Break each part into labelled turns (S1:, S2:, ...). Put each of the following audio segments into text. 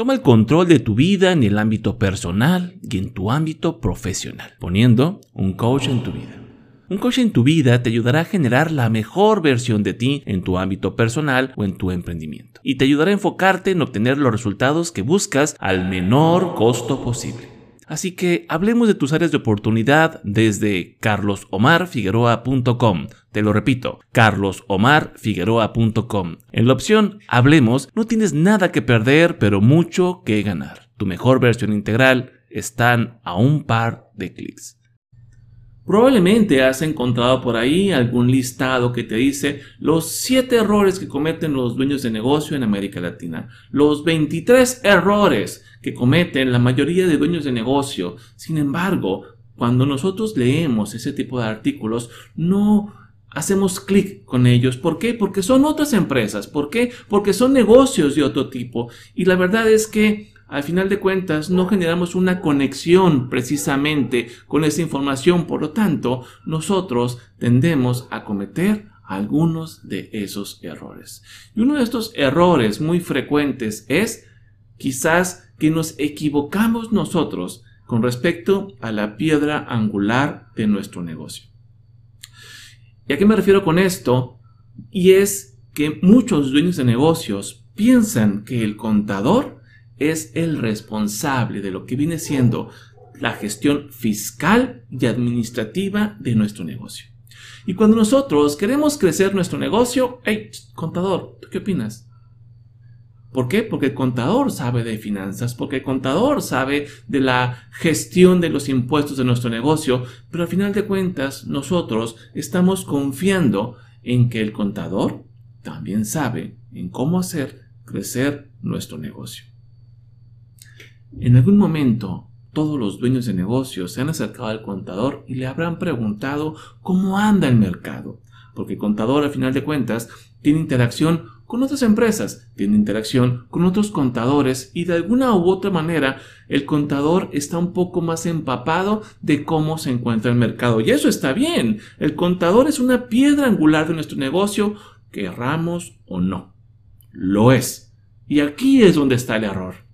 S1: Toma el control de tu vida en el ámbito personal y en tu ámbito profesional, poniendo un coach en tu vida. Un coach en tu vida te ayudará a generar la mejor versión de ti en tu ámbito personal o en tu emprendimiento. Y te ayudará a enfocarte en obtener los resultados que buscas al menor costo posible. Así que hablemos de tus áreas de oportunidad desde carlosomarfigueroa.com. Te lo repito, carlosomarfigueroa.com. En la opción Hablemos no tienes nada que perder, pero mucho que ganar. Tu mejor versión integral están a un par de clics. Probablemente has encontrado por ahí algún listado que te dice los 7 errores que cometen los dueños de negocio en América Latina, los 23 errores que cometen la mayoría de dueños de negocio. Sin embargo, cuando nosotros leemos ese tipo de artículos, no hacemos clic con ellos. ¿Por qué? Porque son otras empresas. ¿Por qué? Porque son negocios de otro tipo. Y la verdad es que al final de cuentas no generamos una conexión precisamente con esa información, por lo tanto, nosotros tendemos a cometer algunos de esos errores. Y uno de estos errores muy frecuentes es quizás que nos equivocamos nosotros con respecto a la piedra angular de nuestro negocio. ¿Y a qué me refiero con esto? Y es que muchos dueños de negocios piensan que el contador es el responsable de lo que viene siendo la gestión fiscal y administrativa de nuestro negocio. Y cuando nosotros queremos crecer nuestro negocio, hey, contador, ¿tú qué opinas? ¿Por qué? Porque el contador sabe de finanzas, porque el contador sabe de la gestión de los impuestos de nuestro negocio, pero al final de cuentas nosotros estamos confiando en que el contador también sabe en cómo hacer crecer nuestro negocio. En algún momento, todos los dueños de negocios se han acercado al contador y le habrán preguntado cómo anda el mercado, porque el contador, al final de cuentas, tiene interacción con otras empresas, tiene interacción con otros contadores y de alguna u otra manera el contador está un poco más empapado de cómo se encuentra el mercado. Y eso está bien. El contador es una piedra angular de nuestro negocio, querramos o no. Lo es. Y aquí es donde está el error.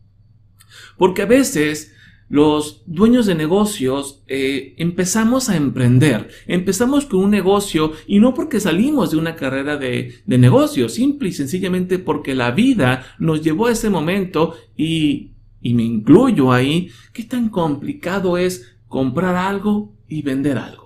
S1: Porque a veces los dueños de negocios eh, empezamos a emprender, empezamos con un negocio y no porque salimos de una carrera de, de negocio, simple y sencillamente porque la vida nos llevó a ese momento y, y me incluyo ahí, qué tan complicado es comprar algo y vender algo.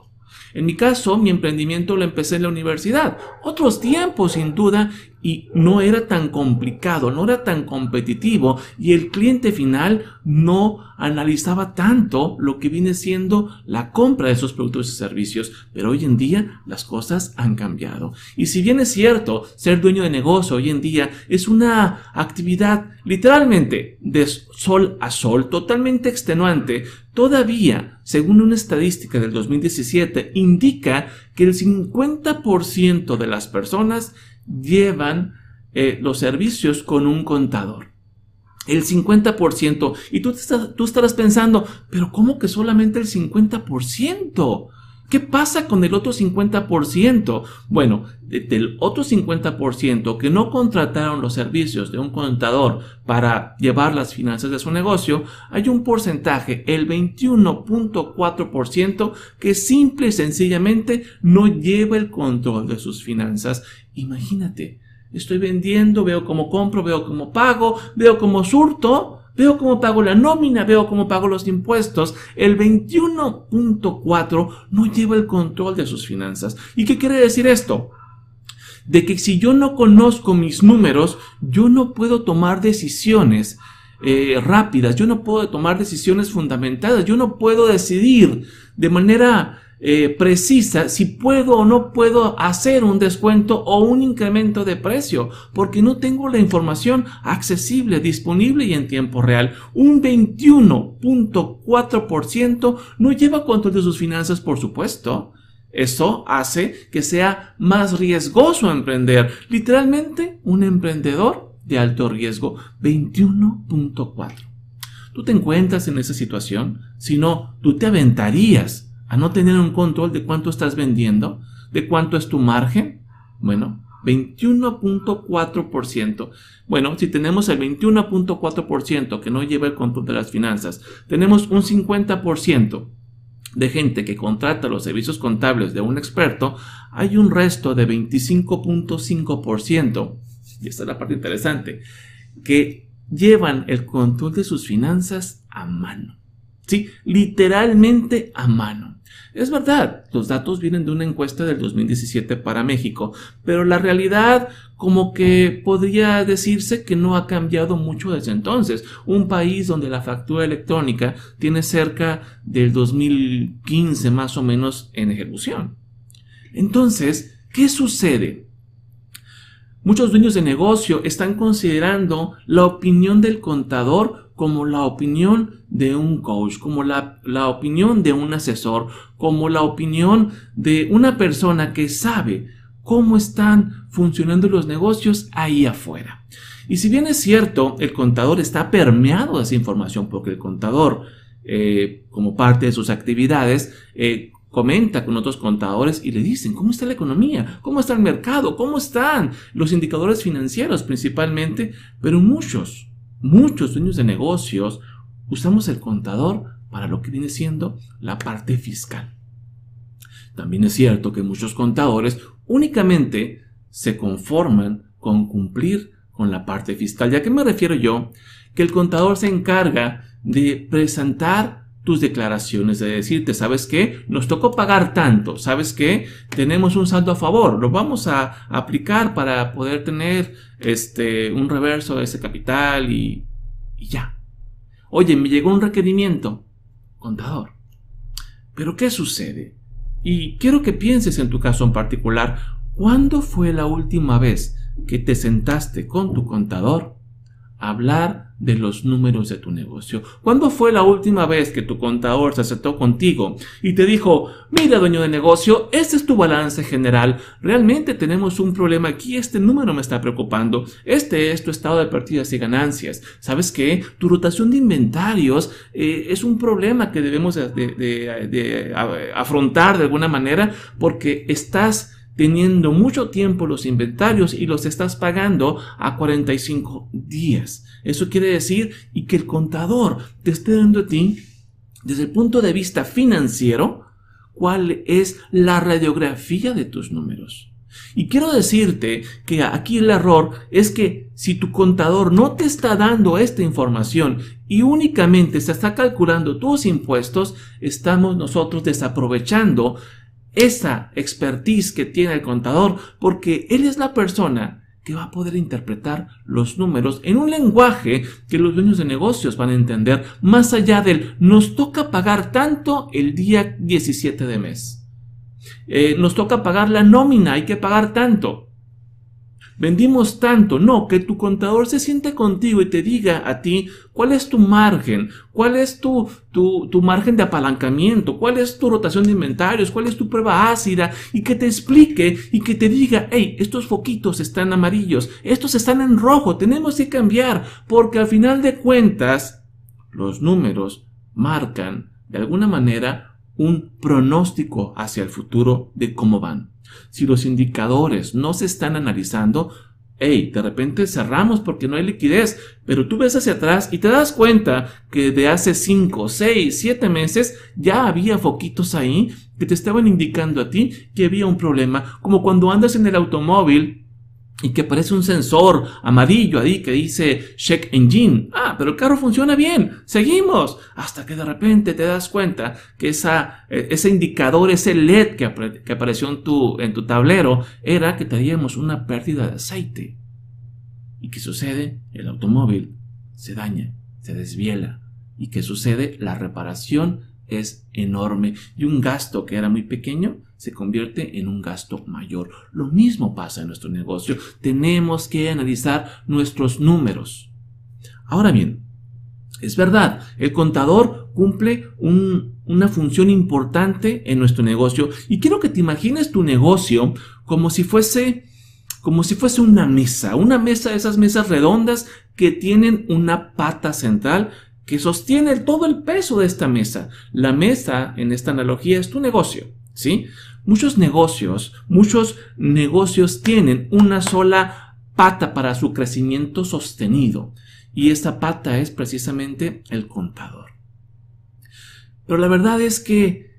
S1: En mi caso, mi emprendimiento lo empecé en la universidad. Otros tiempos, sin duda, y no era tan complicado, no era tan competitivo y el cliente final no analizaba tanto lo que viene siendo la compra de esos productos y servicios, pero hoy en día las cosas han cambiado. Y si bien es cierto, ser dueño de negocio hoy en día es una actividad literalmente de sol a sol, totalmente extenuante, todavía, según una estadística del 2017, indica que el 50% de las personas llevan eh, los servicios con un contador. El 50%. Y tú, tú estarás pensando, pero ¿cómo que solamente el 50%? ¿Qué pasa con el otro 50%? Bueno, del otro 50% que no contrataron los servicios de un contador para llevar las finanzas de su negocio, hay un porcentaje, el 21.4%, que simple y sencillamente no lleva el control de sus finanzas. Imagínate, estoy vendiendo, veo cómo compro, veo cómo pago, veo cómo surto, Veo cómo pago la nómina, veo cómo pago los impuestos. El 21.4 no lleva el control de sus finanzas. ¿Y qué quiere decir esto? De que si yo no conozco mis números, yo no puedo tomar decisiones eh, rápidas, yo no puedo tomar decisiones fundamentadas, yo no puedo decidir de manera eh, precisa si puedo o no puedo hacer un descuento o un incremento de precio, porque no tengo la información accesible, disponible y en tiempo real. Un 21.4% no lleva control de sus finanzas, por supuesto. Eso hace que sea más riesgoso emprender. Literalmente, un emprendedor de alto riesgo, 21.4. ¿Tú te encuentras en esa situación? Si no, tú te aventarías a no tener un control de cuánto estás vendiendo, de cuánto es tu margen, bueno, 21.4%. Bueno, si tenemos el 21.4% que no lleva el control de las finanzas, tenemos un 50% de gente que contrata los servicios contables de un experto, hay un resto de 25.5%, y esta es la parte interesante, que llevan el control de sus finanzas a mano. Sí, literalmente a mano. Es verdad, los datos vienen de una encuesta del 2017 para México, pero la realidad como que podría decirse que no ha cambiado mucho desde entonces. Un país donde la factura electrónica tiene cerca del 2015 más o menos en ejecución. Entonces, ¿qué sucede? Muchos dueños de negocio están considerando la opinión del contador como la opinión de un coach, como la, la, opinión de un asesor, como la opinión de una persona que sabe cómo están funcionando los negocios ahí afuera. Y si bien es cierto, el contador está permeado de esa información, porque el contador, eh, como parte de sus actividades, eh, comenta con otros contadores y le dicen cómo está la economía, cómo está el mercado, cómo están los indicadores financieros principalmente, pero muchos, muchos dueños de negocios usamos el contador para lo que viene siendo la parte fiscal. También es cierto que muchos contadores únicamente se conforman con cumplir con la parte fiscal. ¿Ya que me refiero yo? Que el contador se encarga de presentar tus declaraciones, de decirte, ¿sabes qué? Nos tocó pagar tanto, ¿sabes qué? Tenemos un saldo a favor, lo vamos a aplicar para poder tener este, un reverso de ese capital y, y ya. Oye, me llegó un requerimiento, contador. Pero ¿qué sucede? Y quiero que pienses en tu caso en particular, ¿cuándo fue la última vez que te sentaste con tu contador hablar de los números de tu negocio. ¿Cuándo fue la última vez que tu contador se aceptó contigo y te dijo, mira dueño de negocio, este es tu balance general, realmente tenemos un problema aquí, este número me está preocupando, este es tu estado de partidas y ganancias. ¿Sabes qué? Tu rotación de inventarios eh, es un problema que debemos de afrontar de alguna manera porque estás teniendo mucho tiempo los inventarios y los estás pagando a 45 días. Eso quiere decir y que el contador te esté dando a ti, desde el punto de vista financiero, cuál es la radiografía de tus números. Y quiero decirte que aquí el error es que si tu contador no te está dando esta información y únicamente se está calculando tus impuestos, estamos nosotros desaprovechando esa expertise que tiene el contador, porque él es la persona que va a poder interpretar los números en un lenguaje que los dueños de negocios van a entender, más allá del nos toca pagar tanto el día 17 de mes. Eh, nos toca pagar la nómina, hay que pagar tanto vendimos tanto. No, que tu contador se siente contigo y te diga a ti cuál es tu margen, cuál es tu, tu, tu, margen de apalancamiento, cuál es tu rotación de inventarios, cuál es tu prueba ácida y que te explique y que te diga, hey, estos foquitos están amarillos, estos están en rojo, tenemos que cambiar porque al final de cuentas los números marcan de alguna manera un pronóstico hacia el futuro de cómo van. Si los indicadores no se están analizando, hey, de repente cerramos porque no hay liquidez, pero tú ves hacia atrás y te das cuenta que de hace 5, 6, 7 meses ya había foquitos ahí que te estaban indicando a ti que había un problema, como cuando andas en el automóvil y que aparece un sensor amarillo ahí que dice check engine. Ah, pero el carro funciona bien. Seguimos. Hasta que de repente te das cuenta que esa, eh, ese indicador, ese LED que, que apareció en tu, en tu tablero, era que teníamos una pérdida de aceite. ¿Y qué sucede? El automóvil se daña, se desviela. ¿Y qué sucede? La reparación es enorme y un gasto que era muy pequeño se convierte en un gasto mayor. Lo mismo pasa en nuestro negocio. Tenemos que analizar nuestros números. Ahora bien, es verdad, el contador cumple una función importante en nuestro negocio y quiero que te imagines tu negocio como si fuese como si fuese una mesa, una mesa esas mesas redondas que tienen una pata central que sostiene todo el peso de esta mesa. La mesa, en esta analogía, es tu negocio. ¿sí? Muchos negocios, muchos negocios tienen una sola pata para su crecimiento sostenido y esta pata es precisamente el contador. Pero la verdad es que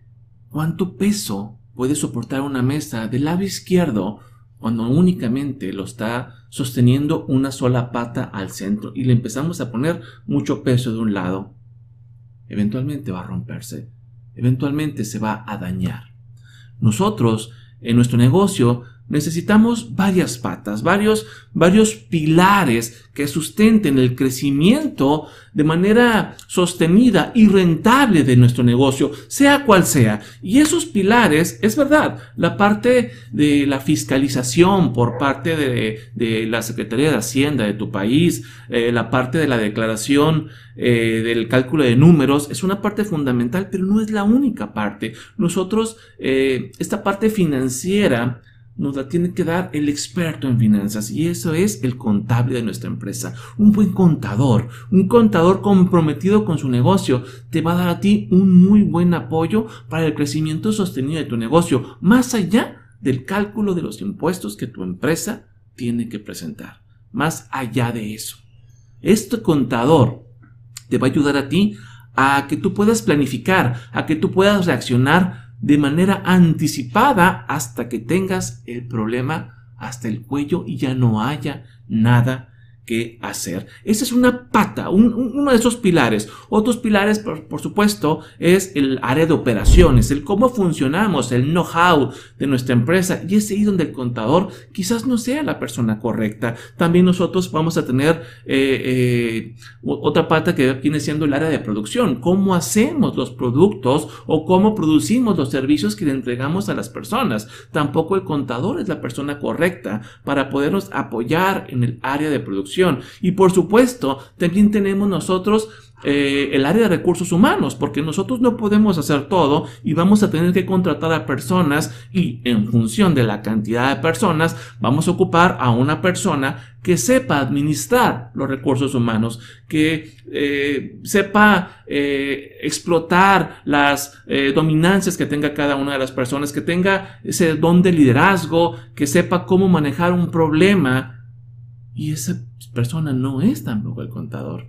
S1: ¿cuánto peso puede soportar una mesa del lado izquierdo cuando únicamente lo está sosteniendo una sola pata al centro y le empezamos a poner mucho peso de un lado? Eventualmente va a romperse, eventualmente se va a dañar. Nosotros, en nuestro negocio, necesitamos varias patas, varios, varios pilares que sustenten el crecimiento de manera sostenida y rentable de nuestro negocio, sea cual sea. Y esos pilares, es verdad, la parte de la fiscalización por parte de, la Secretaría de Hacienda de tu país, eh, la parte de la declaración eh, del cálculo de números, es una parte fundamental, pero no es la única parte. Nosotros, eh, esta parte financiera, nos la tiene que dar el experto en finanzas y eso es el contable de nuestra empresa. Un buen contador, un contador comprometido con su negocio, te va a dar a ti un muy buen apoyo para el crecimiento sostenido de tu negocio, más allá del cálculo de los impuestos que tu empresa tiene que presentar. Más allá de eso. Este contador te va a ayudar a ti a que tú puedas planificar, a que tú puedas reaccionar de manera anticipada hasta que tengas el problema hasta el cuello y ya no haya nada que hacer. Esa es una pata, uno de esos pilares. Otros pilares, por, supuesto, es el área de operaciones, el cómo funcionamos, el know-how de nuestra empresa. Y es ahí donde el contador quizás no sea la persona correcta. También nosotros vamos a tener eh, eh, otra pata que viene siendo el área de producción. Cómo hacemos los productos o cómo producimos los servicios que le entregamos a las personas. Tampoco el contador es la persona correcta para podernos apoyar en el área de producción y por supuesto, también tenemos nosotros eh, el área de recursos humanos, porque nosotros no podemos hacer todo y vamos a tener que contratar a personas y en función de la cantidad de personas vamos a ocupar a una persona que sepa administrar los recursos humanos, que eh, sepa eh, explotar las dominancias que tenga cada una de las personas, que tenga ese don de liderazgo, que sepa cómo manejar un problema y esa persona no es tampoco el contador.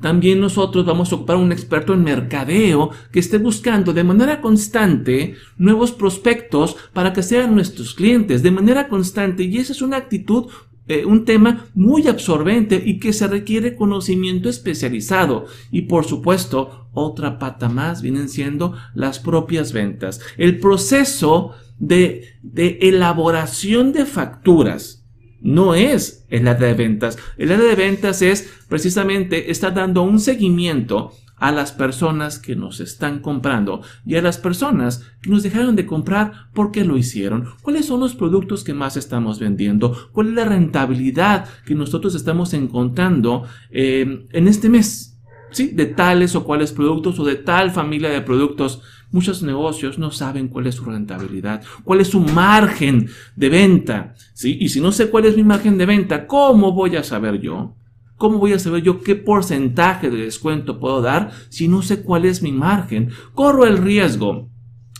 S1: También nosotros vamos a ocupar un experto en mercadeo que esté buscando de manera constante nuevos prospectos para que sean nuestros clientes de manera constante y esa es una actitud eh, un tema muy absorbente y que se requiere conocimiento especializado. Y por supuesto, otra pata más vienen siendo las propias ventas. El proceso de, de elaboración de facturas no es el área de ventas. El área de ventas es precisamente está dando un seguimiento a las personas que nos están comprando y a las personas que nos dejaron de comprar porque lo hicieron. ¿Cuáles son los productos que más estamos vendiendo? ¿Cuál es la rentabilidad que nosotros estamos encontrando eh, en este mes? ¿Sí? De tales o cuáles productos o de tal familia de productos Muchos negocios no saben cuál es su rentabilidad, cuál es su margen de venta. ¿sí? Y si no sé cuál es mi margen de venta, ¿cómo voy a saber yo? ¿Cómo voy a saber yo qué porcentaje de descuento puedo dar si no sé cuál es mi margen? Corro el riesgo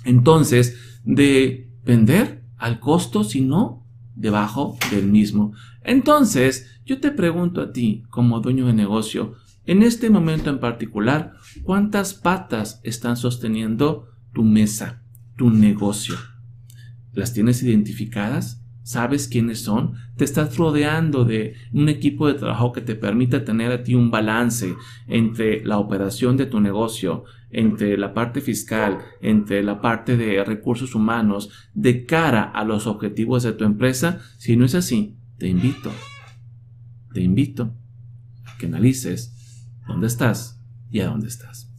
S1: entonces de vender al costo, si no debajo del mismo. Entonces, yo te pregunto a ti, como dueño de negocio, en este momento en particular, ¿cuántas patas están sosteniendo tu mesa, tu negocio? ¿Las tienes identificadas? ¿Sabes quiénes son? ¿Te estás rodeando de un equipo de trabajo que te permita tener a ti un balance entre la operación de tu negocio, entre la parte fiscal, entre la parte de recursos humanos, de cara a los objetivos de tu empresa? Si no es así, te invito, te invito a que analices dónde estás y a dónde estás.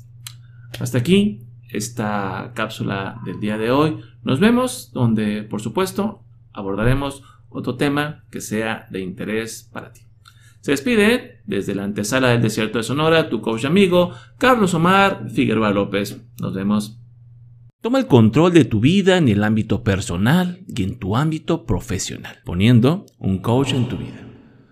S1: Hasta aquí esta cápsula del día de hoy. Nos vemos donde, por supuesto, abordaremos otro tema que sea de interés para ti. Se despide desde la antesala del desierto de Sonora tu coach amigo Carlos Omar Figueroa López. Nos vemos. Toma el control de tu vida en el ámbito personal y en tu ámbito profesional, poniendo un coach en tu vida.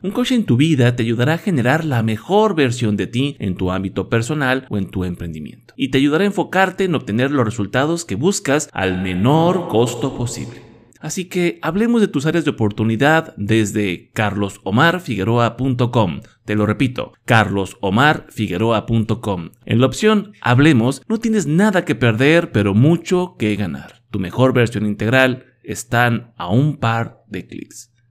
S1: Un coach en tu vida te ayudará a generar la mejor versión de ti en tu ámbito personal o en tu emprendimiento. Y te ayudará a enfocarte en obtener los resultados que buscas al menor costo posible. Así que hablemos de tus áreas de oportunidad desde carlosomarfigueroa.com. Te lo repito, carlosomarfigueroa.com. En la opción Hablemos no tienes nada que perder, pero mucho que ganar. Tu mejor versión integral están a un par de clics.